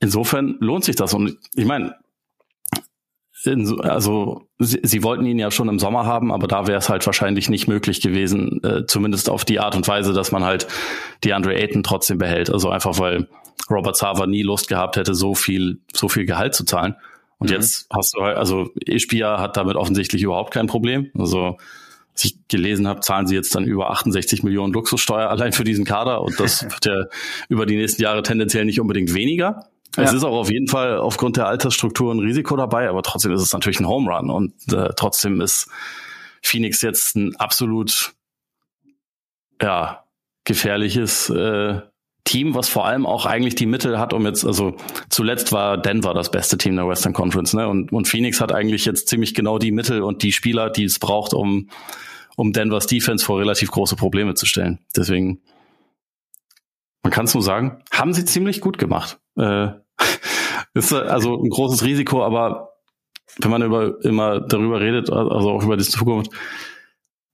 insofern lohnt sich das. Und ich meine, in, also sie, sie, wollten ihn ja schon im Sommer haben, aber da wäre es halt wahrscheinlich nicht möglich gewesen, äh, zumindest auf die Art und Weise, dass man halt die Andre Ayton trotzdem behält. Also einfach weil Robert Sava nie Lust gehabt hätte, so viel, so viel Gehalt zu zahlen. Und mhm. jetzt hast du halt, also Ishbia hat damit offensichtlich überhaupt kein Problem. Also was ich gelesen habe, zahlen sie jetzt dann über 68 Millionen Luxussteuer allein für diesen Kader und das wird ja über die nächsten Jahre tendenziell nicht unbedingt weniger. Es ist auch auf jeden Fall aufgrund der Altersstruktur ein Risiko dabei, aber trotzdem ist es natürlich ein Home Run und äh, trotzdem ist Phoenix jetzt ein absolut ja gefährliches äh, Team, was vor allem auch eigentlich die Mittel hat, um jetzt, also zuletzt war Denver das beste Team der Western Conference, ne? Und, und Phoenix hat eigentlich jetzt ziemlich genau die Mittel und die Spieler, die es braucht, um, um Denvers Defense vor relativ große Probleme zu stellen. Deswegen, man kann es nur sagen, haben sie ziemlich gut gemacht. Äh, ist also ein großes Risiko, aber wenn man über, immer darüber redet, also auch über die Zukunft,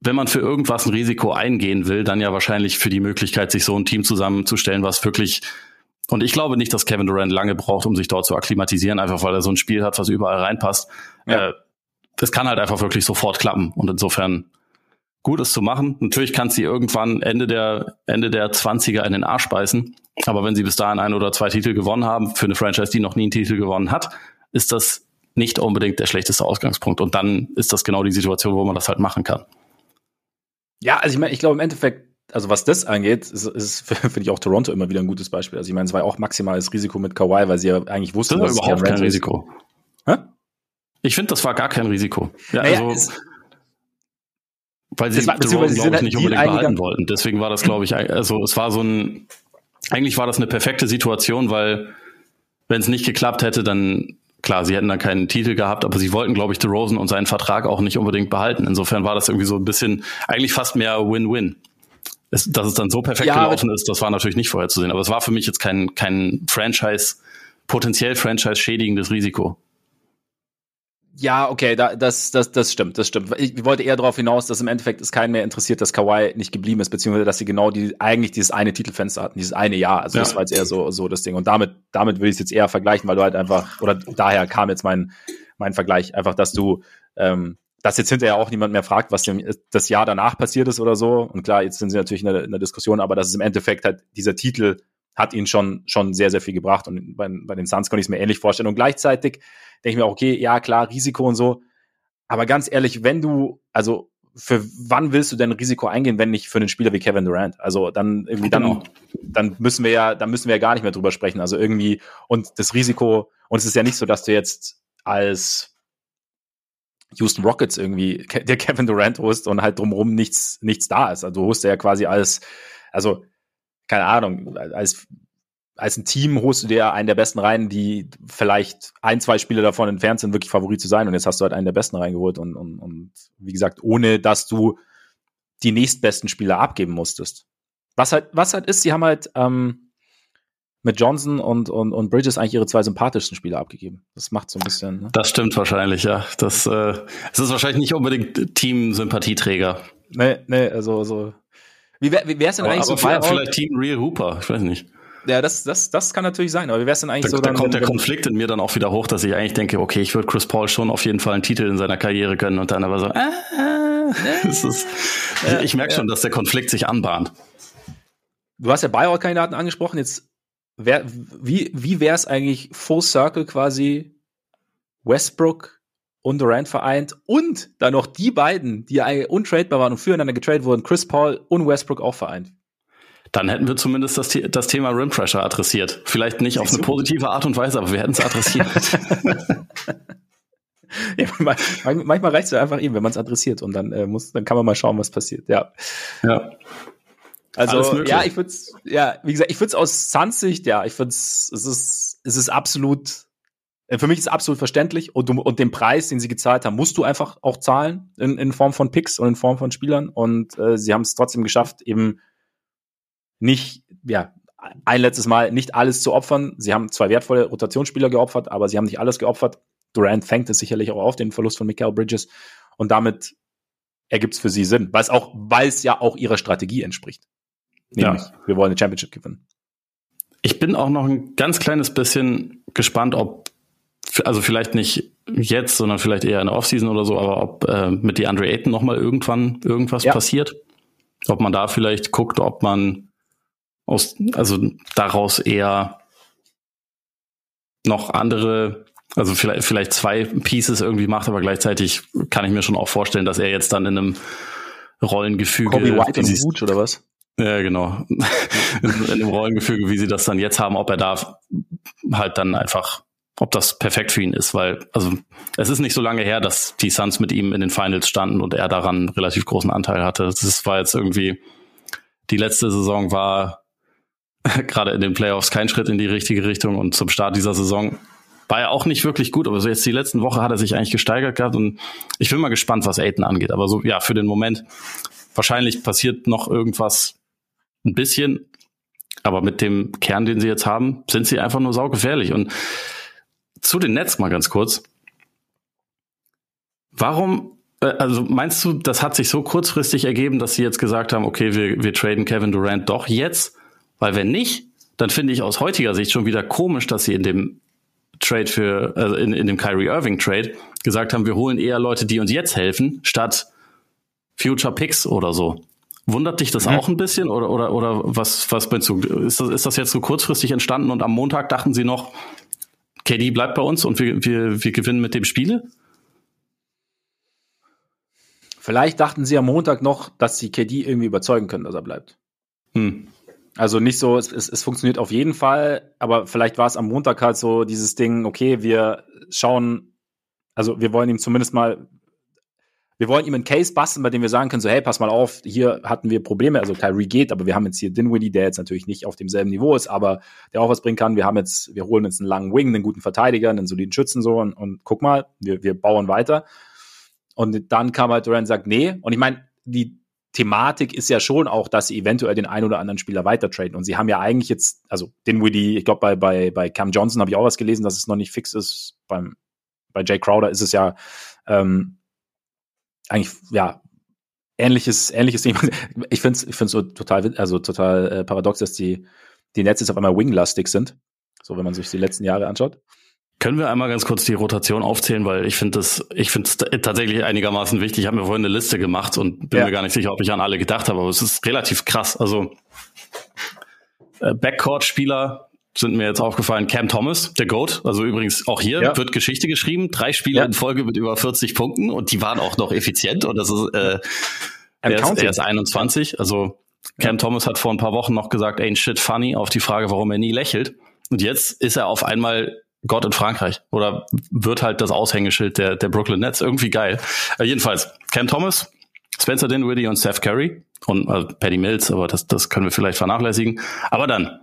wenn man für irgendwas ein Risiko eingehen will, dann ja wahrscheinlich für die Möglichkeit, sich so ein Team zusammenzustellen, was wirklich und ich glaube nicht, dass Kevin Durant lange braucht, um sich dort zu akklimatisieren, einfach weil er so ein Spiel hat, was überall reinpasst. Ja. Äh, das kann halt einfach wirklich sofort klappen. Und insofern gut ist zu machen. Natürlich kann sie irgendwann Ende der, Ende der 20er in den Arsch beißen. Aber wenn sie bis dahin ein oder zwei Titel gewonnen haben, für eine Franchise, die noch nie einen Titel gewonnen hat, ist das nicht unbedingt der schlechteste Ausgangspunkt. Und dann ist das genau die Situation, wo man das halt machen kann. Ja, also ich meine, ich glaube im Endeffekt, also was das angeht, ist, ist finde ich auch Toronto immer wieder ein gutes Beispiel. Also ich meine, es war auch maximales Risiko mit Kawhi, weil sie ja eigentlich wussten, das dass überhaupt kein Risiko. Hä? Ich finde, das war gar kein Risiko. Ja, naja, also, weil sie war, DeRozan, glaube ich, halt nicht unbedingt behalten wollten. Deswegen war das, glaube ich, also es war so ein, eigentlich war das eine perfekte Situation, weil wenn es nicht geklappt hätte, dann klar, sie hätten dann keinen Titel gehabt, aber sie wollten, glaube ich, DeRozan und seinen Vertrag auch nicht unbedingt behalten. Insofern war das irgendwie so ein bisschen, eigentlich fast mehr Win-Win. dass es dann so perfekt ja, gelaufen ist, das war natürlich nicht vorherzusehen. Aber es war für mich jetzt kein, kein Franchise, potenziell Franchise-schädigendes Risiko. Ja, okay, da, das, das, das stimmt, das stimmt. Ich wollte eher darauf hinaus, dass im Endeffekt es keinen mehr interessiert, dass Kawhi nicht geblieben ist, beziehungsweise dass sie genau die, eigentlich dieses eine Titelfenster hatten, dieses eine Jahr. Also ja. das war jetzt eher so, so das Ding. Und damit, damit will ich es jetzt eher vergleichen, weil du halt einfach, oder daher kam jetzt mein, mein Vergleich, einfach, dass du, ähm, dass jetzt hinterher auch niemand mehr fragt, was dem, das Jahr danach passiert ist oder so. Und klar, jetzt sind sie natürlich in der, in der Diskussion, aber dass es im Endeffekt halt dieser Titel hat ihnen schon, schon sehr, sehr viel gebracht. Und bei, bei den Suns konnte ich es mir ähnlich vorstellen. Und gleichzeitig denke ich mir auch, okay, ja, klar, Risiko und so. Aber ganz ehrlich, wenn du, also für wann willst du denn Risiko eingehen, wenn nicht für einen Spieler wie Kevin Durant? Also dann irgendwie dann, genau. dann müssen wir ja, dann müssen wir ja gar nicht mehr drüber sprechen. Also irgendwie und das Risiko und es ist ja nicht so, dass du jetzt als Houston Rockets irgendwie der Kevin Durant holst und halt drumherum nichts nichts da ist. Also du holst ja quasi als also keine Ahnung als als ein Team holst du dir einen der besten rein, die vielleicht ein, zwei Spiele davon entfernt sind, wirklich Favorit zu sein. Und jetzt hast du halt einen der besten reingeholt und, und, und wie gesagt, ohne dass du die nächstbesten Spieler abgeben musstest. Was halt, was halt ist, sie haben halt ähm, mit Johnson und, und, und Bridges eigentlich ihre zwei sympathischsten Spieler abgegeben. Das macht so ein bisschen. Ne? Das stimmt wahrscheinlich, ja. Das, äh, es ist wahrscheinlich nicht unbedingt Team-Sympathieträger. Nee, nee, also, so. Wie wäre wär's denn aber, eigentlich aber so vielleicht, vielleicht Team Real Hooper, ich weiß nicht. Ja, das, das, das kann natürlich sein, aber wie wär's denn eigentlich da, so? Da kommt der Konflikt in mir dann auch wieder hoch, dass ich eigentlich denke, okay, ich würde Chris Paul schon auf jeden Fall einen Titel in seiner Karriere gönnen und dann aber so, ah, ah, ist, ich, ich merke schon, dass der Konflikt sich anbahnt. Du hast ja Buyout-Kandidaten angesprochen, jetzt wär, wie, wie wäre es eigentlich Full Circle quasi Westbrook und Durant vereint und dann noch die beiden, die untradebar waren und füreinander getradet wurden, Chris Paul und Westbrook auch vereint? Dann hätten wir zumindest das, das Thema Rim Pressure adressiert. Vielleicht nicht auf eine positive Art und Weise, aber wir hätten es adressiert. ja, manchmal reicht es ja einfach eben, wenn man es adressiert und dann äh, muss, dann kann man mal schauen, was passiert. Ja. Ja. Also ja, ich würde ja, wie gesagt, ich würde es aus Suns Sicht, ja, ich finde es, es ist, es ist absolut, für mich ist es absolut verständlich und, du, und den Preis, den sie gezahlt haben, musst du einfach auch zahlen in, in Form von Picks und in Form von Spielern und äh, sie haben es trotzdem geschafft, eben nicht, ja, ein letztes Mal nicht alles zu opfern. Sie haben zwei wertvolle Rotationsspieler geopfert, aber sie haben nicht alles geopfert. Durant fängt es sicherlich auch auf, den Verlust von Michael Bridges. Und damit ergibt es für sie Sinn, weil es auch, weil es ja auch ihrer Strategie entspricht. Nämlich, ja. wir wollen eine Championship gewinnen. Ich bin auch noch ein ganz kleines bisschen gespannt, ob, also vielleicht nicht jetzt, sondern vielleicht eher in der Offseason oder so, aber ob äh, mit die Andre Ayton nochmal irgendwann irgendwas ja. passiert. Ob man da vielleicht guckt, ob man aus, also daraus eher noch andere, also vielleicht, vielleicht zwei Pieces irgendwie macht, aber gleichzeitig kann ich mir schon auch vorstellen, dass er jetzt dann in einem Rollengefüge. Kobe White und Wut oder was? Ja, genau. in dem Rollengefüge, wie sie das dann jetzt haben, ob er da halt dann einfach, ob das perfekt für ihn ist, weil, also es ist nicht so lange her, dass die Suns mit ihm in den Finals standen und er daran relativ großen Anteil hatte. Das war jetzt irgendwie, die letzte Saison war gerade in den Playoffs kein Schritt in die richtige Richtung und zum Start dieser Saison war er auch nicht wirklich gut, aber so jetzt die letzten Woche hat er sich eigentlich gesteigert gehabt und ich bin mal gespannt, was Aiden angeht. Aber so, ja, für den Moment wahrscheinlich passiert noch irgendwas ein bisschen, aber mit dem Kern, den sie jetzt haben, sind sie einfach nur saugefährlich. Und zu den Nets mal ganz kurz. Warum, äh, also meinst du, das hat sich so kurzfristig ergeben, dass sie jetzt gesagt haben, okay, wir, wir traden Kevin Durant doch jetzt? Weil wenn nicht, dann finde ich aus heutiger Sicht schon wieder komisch, dass sie in dem Trade für, also in, in dem Kyrie Irving Trade gesagt haben, wir holen eher Leute, die uns jetzt helfen, statt Future Picks oder so. Wundert dich das mhm. auch ein bisschen oder, oder, oder was, was meinst du? Ist das, ist das jetzt so kurzfristig entstanden und am Montag dachten sie noch, KD bleibt bei uns und wir, wir, wir gewinnen mit dem Spiele? Vielleicht dachten sie am Montag noch, dass sie KD irgendwie überzeugen können, dass er bleibt. Hm. Also nicht so, es, es, es funktioniert auf jeden Fall, aber vielleicht war es am Montag halt so dieses Ding, okay, wir schauen, also wir wollen ihm zumindest mal, wir wollen ihm einen Case basteln, bei dem wir sagen können, so, hey, pass mal auf, hier hatten wir Probleme, also Kyrie geht, aber wir haben jetzt hier Dinwiddie, der jetzt natürlich nicht auf demselben Niveau ist, aber der auch was bringen kann. Wir haben jetzt, wir holen jetzt einen langen Wing, einen guten Verteidiger, einen soliden Schützen so und, und guck mal, wir, wir bauen weiter. Und dann kam halt Durant und sagt, nee. Und ich meine, die, Thematik ist ja schon auch, dass sie eventuell den einen oder anderen Spieler weiter traden. Und sie haben ja eigentlich jetzt, also Woody, ich glaube, bei, bei, bei Cam Johnson habe ich auch was gelesen, dass es noch nicht fix ist. Beim, bei Jay Crowder ist es ja ähm, eigentlich, ja, ähnliches, ähnliches Thema. Ich finde es ich find's so total, also total äh, paradox, dass die, die Nets jetzt auf einmal winglastig sind. So, wenn man sich die letzten Jahre anschaut. Können wir einmal ganz kurz die Rotation aufzählen, weil ich finde das, ich finde es tatsächlich einigermaßen wichtig. Ich habe mir vorhin eine Liste gemacht und bin ja. mir gar nicht sicher, ob ich an alle gedacht habe, aber es ist relativ krass. Also äh, Backcourt-Spieler sind mir jetzt aufgefallen. Cam Thomas, der Goat, also übrigens auch hier ja. wird Geschichte geschrieben. Drei Spiele ja. in Folge mit über 40 Punkten und die waren auch noch effizient und das ist, äh, er ist, er ist 21. Also Cam Thomas hat vor ein paar Wochen noch gesagt, ain't shit funny auf die Frage, warum er nie lächelt. Und jetzt ist er auf einmal Gott in Frankreich oder wird halt das Aushängeschild der, der Brooklyn Nets. Irgendwie geil. Äh, jedenfalls, Cam Thomas, Spencer Dinwiddie und Steph Curry und äh, Patty Mills, aber das, das können wir vielleicht vernachlässigen. Aber dann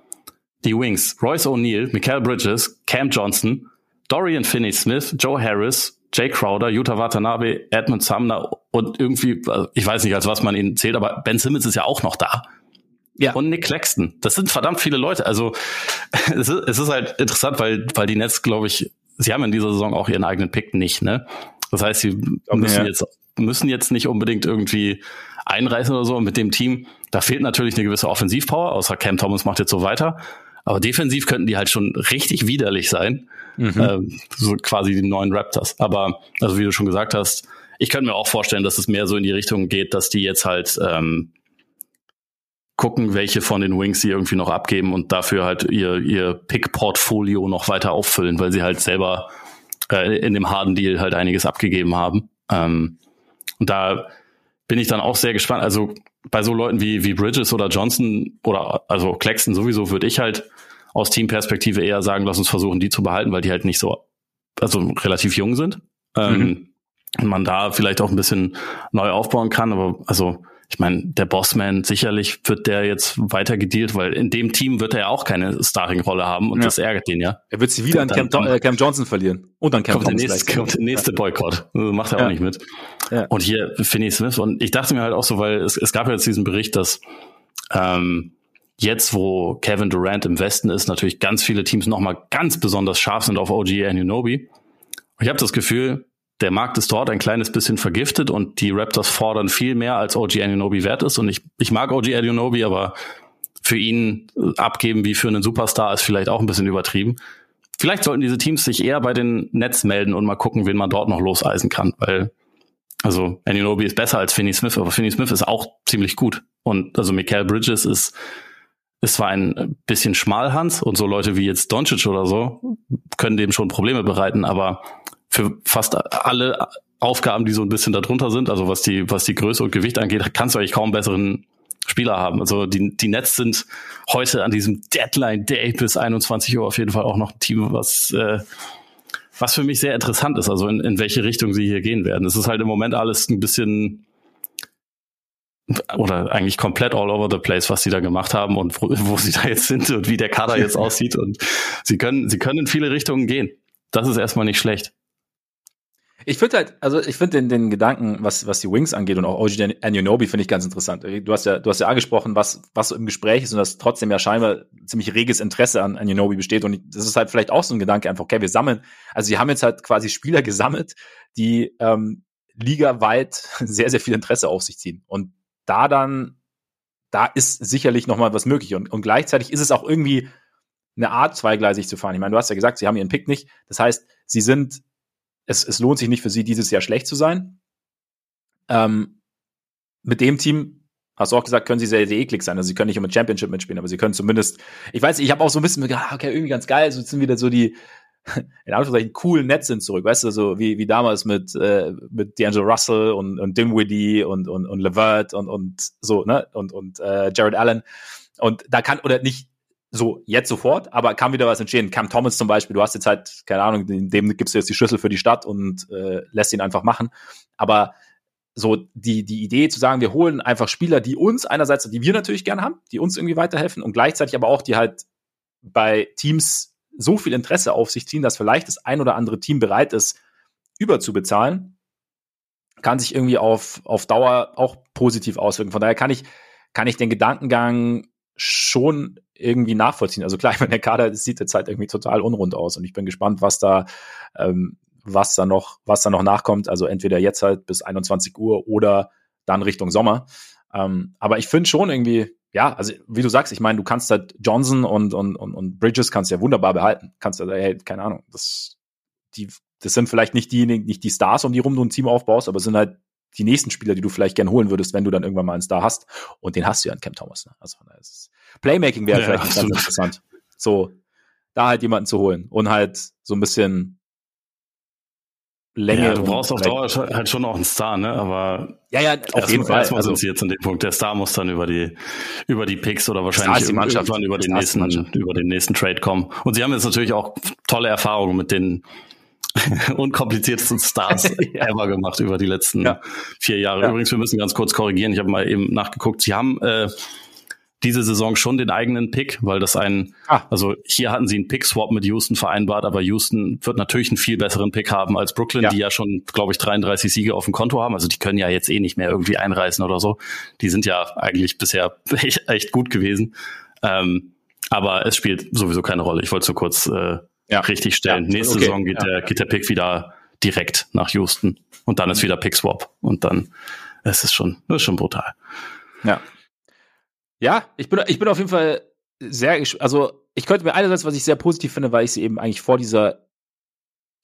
die Wings, Royce O'Neill, Mikael Bridges, Cam Johnson, Dorian Finney-Smith, Joe Harris, Jay Crowder, Utah Watanabe, Edmund Sumner und irgendwie, also ich weiß nicht, als was man ihn zählt, aber Ben Simmons ist ja auch noch da. Ja. Und Nick Claxton. Das sind verdammt viele Leute. Also es ist, es ist halt interessant, weil, weil die Nets, glaube ich, sie haben in dieser Saison auch ihren eigenen Pick nicht, ne? Das heißt, sie okay, müssen ja. jetzt müssen jetzt nicht unbedingt irgendwie einreißen oder so. Und mit dem Team, da fehlt natürlich eine gewisse Offensivpower, außer Cam Thomas macht jetzt so weiter. Aber defensiv könnten die halt schon richtig widerlich sein. Mhm. Ähm, so quasi die neuen Raptors. Aber, also wie du schon gesagt hast, ich könnte mir auch vorstellen, dass es mehr so in die Richtung geht, dass die jetzt halt ähm, gucken, welche von den Wings sie irgendwie noch abgeben und dafür halt ihr, ihr Pick-Portfolio noch weiter auffüllen, weil sie halt selber äh, in dem harten Deal halt einiges abgegeben haben. Ähm, und da bin ich dann auch sehr gespannt. Also bei so Leuten wie, wie Bridges oder Johnson oder also Claxton sowieso würde ich halt aus Teamperspektive eher sagen, lass uns versuchen, die zu behalten, weil die halt nicht so, also relativ jung sind. Ähm, mhm. und man da vielleicht auch ein bisschen neu aufbauen kann, aber also ich meine, der Bossman, sicherlich wird der jetzt weiter gedealt, weil in dem Team wird er ja auch keine Starting-Rolle haben und ja. das ärgert den ja. Er wird sie wieder an Cam, äh, Cam, Johnson verlieren und dann Cam kommt Thomas der nächste, kommt der nächste ja. Boykott. Also macht er ja. auch nicht mit. Und hier Finney Smith und ich dachte mir halt auch so, weil es, es gab ja jetzt diesen Bericht, dass ähm, jetzt, wo Kevin Durant im Westen ist, natürlich ganz viele Teams nochmal ganz besonders scharf sind auf OG Anunoby. Und ich habe das Gefühl, der Markt ist dort ein kleines bisschen vergiftet und die Raptors fordern viel mehr, als OG Anunoby wert ist. Und ich, ich mag OG Anunoby, aber für ihn abgeben wie für einen Superstar ist vielleicht auch ein bisschen übertrieben. vielleicht sollten diese Teams sich eher bei den Nets melden und mal gucken, wen man dort noch loseisen kann, weil also Anunobi ist besser als Finney Smith, aber Finney Smith ist auch ziemlich gut. Und also Michael Bridges ist, ist zwar ein bisschen Schmalhans und so Leute wie jetzt Doncic oder so können dem schon Probleme bereiten, aber für fast alle Aufgaben, die so ein bisschen darunter sind, also was die, was die Größe und Gewicht angeht, kannst du eigentlich kaum besseren Spieler haben. Also die, die Nets sind heute an diesem Deadline Day bis 21 Uhr auf jeden Fall auch noch ein Team, was äh, was für mich sehr interessant ist, also in, in welche Richtung sie hier gehen werden. Es ist halt im Moment alles ein bisschen oder eigentlich komplett all over the place, was sie da gemacht haben und wo, wo sie da jetzt sind und wie der Kader jetzt aussieht. Und sie können, sie können in viele Richtungen gehen. Das ist erstmal nicht schlecht. Ich finde halt, also ich finde den, den Gedanken, was, was die Wings angeht und auch OG Anunobi finde ich ganz interessant. Du hast ja, du hast ja angesprochen, was, was so im Gespräch ist und dass trotzdem ja scheinbar ziemlich reges Interesse an Anunobi besteht. Und das ist halt vielleicht auch so ein Gedanke einfach, okay, wir sammeln, also sie haben jetzt halt quasi Spieler gesammelt, die ähm, ligaweit sehr, sehr viel Interesse auf sich ziehen. Und da dann, da ist sicherlich nochmal was möglich. Und, und gleichzeitig ist es auch irgendwie eine Art, zweigleisig zu fahren. Ich meine, du hast ja gesagt, sie haben ihren Pick nicht. Das heißt, sie sind es, es lohnt sich nicht für sie, dieses Jahr schlecht zu sein. Ähm, mit dem Team, hast du auch gesagt, können sie sehr, sehr eklig sein. Also sie können nicht um ein Championship mitspielen, aber sie können zumindest, ich weiß, ich habe auch so ein bisschen gedacht, okay, irgendwie ganz geil, so sind wieder so die, in Anführungszeichen, coolen Nets sind zurück, weißt du, so wie, wie damals mit, äh, mit D'Angelo Russell und, und Dimwitty und, und, und Levert und, und so, ne, und, und äh, Jared Allen. Und da kann, oder nicht, so jetzt sofort, aber kann wieder was entstehen. Cam Thomas zum Beispiel, du hast jetzt halt, keine Ahnung, dem gibst du jetzt die Schlüssel für die Stadt und äh, lässt ihn einfach machen. Aber so die, die Idee zu sagen, wir holen einfach Spieler, die uns einerseits, die wir natürlich gerne haben, die uns irgendwie weiterhelfen und gleichzeitig aber auch die halt bei Teams so viel Interesse auf sich ziehen, dass vielleicht das ein oder andere Team bereit ist, überzubezahlen, kann sich irgendwie auf, auf Dauer auch positiv auswirken. Von daher kann ich, kann ich den Gedankengang schon irgendwie nachvollziehen. Also klar, ich der Kader sieht jetzt halt irgendwie total unrund aus und ich bin gespannt, was da, ähm, was da noch, was da noch nachkommt. Also entweder jetzt halt bis 21 Uhr oder dann Richtung Sommer. Ähm, aber ich finde schon irgendwie, ja, also wie du sagst, ich meine, du kannst halt Johnson und, und, und, und Bridges kannst ja wunderbar behalten. Kannst ja, hey, keine Ahnung, das, die, das sind vielleicht nicht die, nicht die Stars, um die rum du ein Team aufbaust, aber sind halt die nächsten Spieler, die du vielleicht gern holen würdest, wenn du dann irgendwann mal einen Star hast. Und den hast du ja in Cam Thomas. Ne? Also Playmaking wäre ja, vielleicht absolut. ganz interessant. So, da halt jemanden zu holen und halt so ein bisschen Länge. Ja, du brauchst auf Dauer halt schon auch einen Star, ne? Aber ja, ja, auf jeden Fall. Erstmal also, sind sie jetzt an dem Punkt. Der Star muss dann über die über die Picks oder wahrscheinlich irgendwann über den nächsten über den nächsten Trade kommen. Und sie haben jetzt natürlich auch tolle Erfahrungen mit den unkompliziertesten Stars ja. ever gemacht über die letzten ja. vier Jahre. Ja. Übrigens, wir müssen ganz kurz korrigieren. Ich habe mal eben nachgeguckt. Sie haben äh, diese Saison schon den eigenen Pick, weil das ein, ah. also hier hatten sie einen Pick-Swap mit Houston vereinbart, aber Houston wird natürlich einen viel besseren Pick haben als Brooklyn, ja. die ja schon, glaube ich, 33 Siege auf dem Konto haben. Also die können ja jetzt eh nicht mehr irgendwie einreißen oder so. Die sind ja eigentlich bisher echt, echt gut gewesen. Ähm, aber es spielt sowieso keine Rolle. Ich wollte so kurz äh, ja. richtig stellen. Ja, Nächste okay. Saison geht, ja. der, geht der Pick wieder direkt nach Houston und dann ist mhm. wieder Pick Swap und dann es ist schon, das ist schon brutal. Ja. Ja, ich bin, ich bin auf jeden Fall sehr, also ich könnte mir einerseits, was ich sehr positiv finde, weil ich sie eben eigentlich vor dieser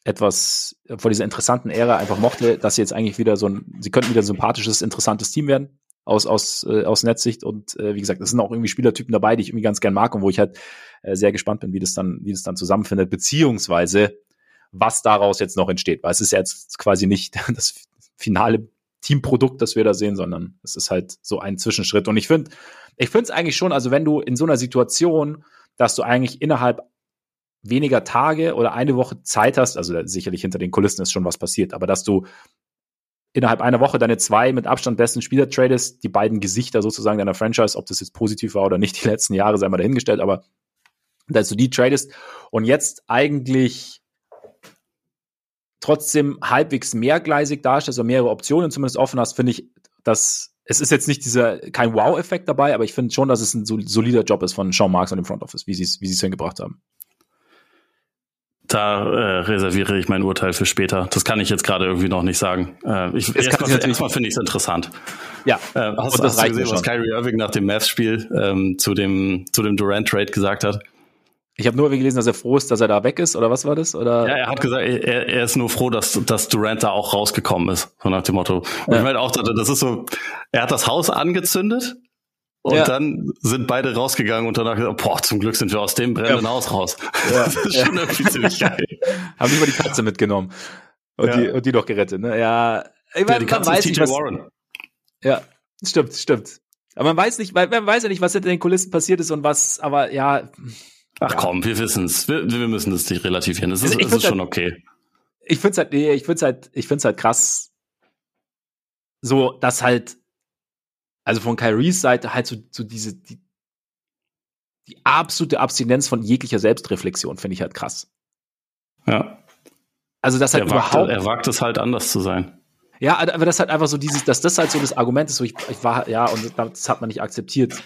etwas, vor dieser interessanten Ära einfach mochte, dass sie jetzt eigentlich wieder so ein, sie könnten wieder ein sympathisches, interessantes Team werden aus, aus, äh, aus Netzsicht. Und äh, wie gesagt, es sind auch irgendwie Spielertypen dabei, die ich irgendwie ganz gern mag und wo ich halt äh, sehr gespannt bin, wie das dann, wie das dann zusammenfindet, beziehungsweise was daraus jetzt noch entsteht. Weil es ist ja jetzt quasi nicht das finale Teamprodukt, das wir da sehen, sondern es ist halt so ein Zwischenschritt. Und ich finde, ich finde es eigentlich schon, also wenn du in so einer Situation, dass du eigentlich innerhalb weniger Tage oder eine Woche Zeit hast, also sicherlich hinter den Kulissen ist schon was passiert, aber dass du innerhalb einer Woche deine zwei mit Abstand besten Spieler tradest, die beiden Gesichter sozusagen deiner Franchise, ob das jetzt positiv war oder nicht, die letzten Jahre sei mal dahingestellt, aber dass du die tradest und jetzt eigentlich trotzdem halbwegs mehrgleisig darstellst, also mehrere Optionen zumindest offen hast, finde ich, dass es ist jetzt nicht dieser, kein Wow-Effekt dabei, aber ich finde schon, dass es ein solider Job ist von Sean Marks und dem Front Office, wie sie wie sie es hingebracht haben da äh, reserviere ich mein Urteil für später. Das kann ich jetzt gerade irgendwie noch nicht sagen. Äh, ich, erstmal erst finde ich es interessant. Ja. Äh, hast, hast du gesehen, was Kyrie Irving nach dem Mavs-Spiel ähm, zu dem zu dem Durant-Trade gesagt hat? Ich habe nur gelesen, dass er froh ist, dass er da weg ist, oder was war das? Oder? Ja, er hat gesagt, er, er ist nur froh, dass, dass Durant da auch rausgekommen ist, so nach dem Motto. Und ja. ich meine auch, das ist so, er hat das Haus angezündet und ja. dann sind beide rausgegangen und danach gesagt, boah, zum Glück sind wir aus dem brennenden ja. Haus raus. Ja. Das ist schon irgendwie ziemlich geil. Haben mal die Katze mitgenommen und, die, und die doch gerettet, ne? Ja, ich meine, ja, die Katze weiß TJ Warren. Ja, stimmt, stimmt. Aber man weiß nicht, man weiß ja nicht, was hinter den Kulissen passiert ist und was, aber ja, Ach komm, wir wissen es. Wir, wir müssen es nicht relativieren. Es ist, also es ist schon halt, okay. Ich finde es halt, nee, ich finde halt, ich finde halt krass, so, dass halt, also von Kyries Seite halt so, so diese, die, die absolute Abstinenz von jeglicher Selbstreflexion finde ich halt krass. Ja. Also, das halt er wagt, überhaupt. Er wagt es halt anders zu sein. Ja, aber das halt einfach so dieses, dass das halt so das Argument ist, so ich, ich war, ja, und das hat man nicht akzeptiert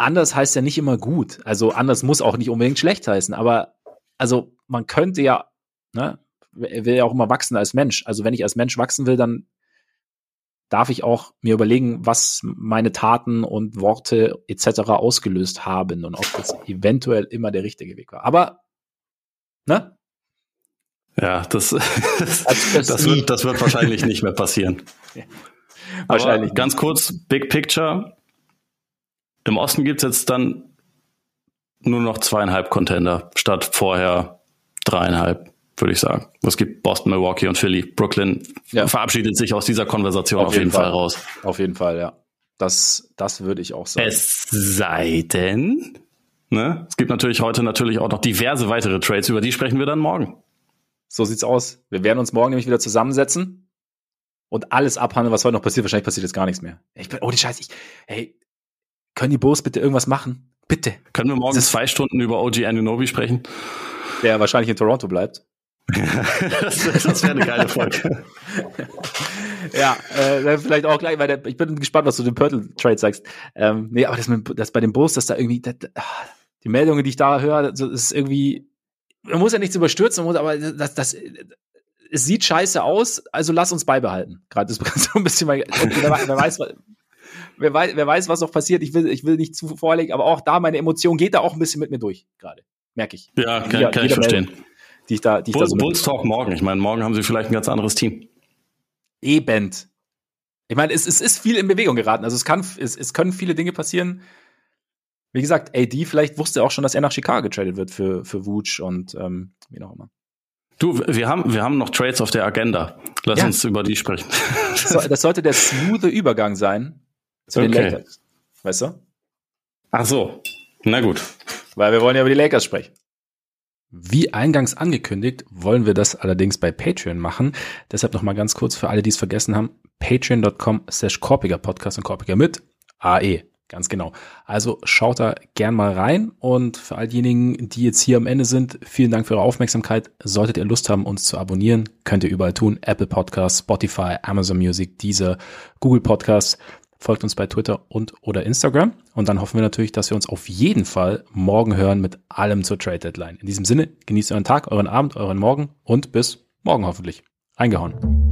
anders heißt ja nicht immer gut. Also anders muss auch nicht unbedingt schlecht heißen. Aber also man könnte ja, ne, will ja auch immer wachsen als Mensch. Also wenn ich als Mensch wachsen will, dann darf ich auch mir überlegen, was meine Taten und Worte etc. ausgelöst haben und ob das eventuell immer der richtige Weg war. Aber, ne? Ja, das, das, das, das wird, das wird wahrscheinlich nicht mehr passieren. Ja, wahrscheinlich. Aber ganz kurz, Big Picture. Im Osten gibt es jetzt dann nur noch zweieinhalb Contender statt vorher dreieinhalb, würde ich sagen. Es gibt Boston, Milwaukee und Philly. Brooklyn ja. verabschiedet sich aus dieser Konversation auf, auf jeden, jeden Fall. Fall raus. Auf jeden Fall, ja. Das, das würde ich auch sagen. Es sei denn, ne? Es gibt natürlich heute natürlich auch noch diverse weitere Trades, über die sprechen wir dann morgen. So sieht's aus. Wir werden uns morgen nämlich wieder zusammensetzen und alles abhandeln, was heute noch passiert. Wahrscheinlich passiert jetzt gar nichts mehr. Ich bin, oh, die Scheiße, ich, ey, können die Bulls bitte irgendwas machen? Bitte. Können wir morgen zwei Stunden über OG Anunobi sprechen? Der wahrscheinlich in Toronto bleibt. das, das wäre eine geile Folge. ja, äh, vielleicht auch gleich, weil der, ich bin gespannt, was du dem Purtle-Trade sagst. Ähm, nee, aber das, mit, das bei den Bulls, dass da irgendwie, das, ah, die Meldungen, die ich da höre, das ist irgendwie, man muss ja nichts überstürzen, muss, aber das, das, es sieht scheiße aus, also lass uns beibehalten. Gerade das so ein bisschen mal, wer, wer weiß, wer weiß, wer weiß, was noch passiert. Ich will, ich will nicht zu vorlegen, aber auch da, meine Emotion geht da auch ein bisschen mit mir durch, gerade. Merke ich. Ja, kann, jeder, kann ich verstehen. Welt, die ich da, die ich Bulls, da so Bulls Talk morgen. Ich meine, morgen haben sie vielleicht ein ganz anderes Team. Eben. Ich meine, es, es ist viel in Bewegung geraten. Also es kann, es, es können viele Dinge passieren. Wie gesagt, AD vielleicht wusste auch schon, dass er nach Chicago getradet wird für, für Vooch und ähm, wie auch immer. Du, wir haben, wir haben noch Trades auf der Agenda. Lass ja. uns über die sprechen. Das sollte der smooth Übergang sein zu den okay. Lakers. Weißt du? Ach so. Na gut. Weil wir wollen ja über die Lakers sprechen. Wie eingangs angekündigt, wollen wir das allerdings bei Patreon machen. Deshalb nochmal ganz kurz für alle, die es vergessen haben. Patreon.com slash Korpiger Podcast und Korpiger mit AE. Ganz genau. Also schaut da gern mal rein und für all diejenigen, die jetzt hier am Ende sind, vielen Dank für eure Aufmerksamkeit. Solltet ihr Lust haben, uns zu abonnieren, könnt ihr überall tun. Apple Podcasts, Spotify, Amazon Music, Deezer, Google Podcasts folgt uns bei Twitter und oder Instagram. Und dann hoffen wir natürlich, dass wir uns auf jeden Fall morgen hören mit allem zur Trade Deadline. In diesem Sinne, genießt euren Tag, euren Abend, euren Morgen und bis morgen hoffentlich. Eingehauen.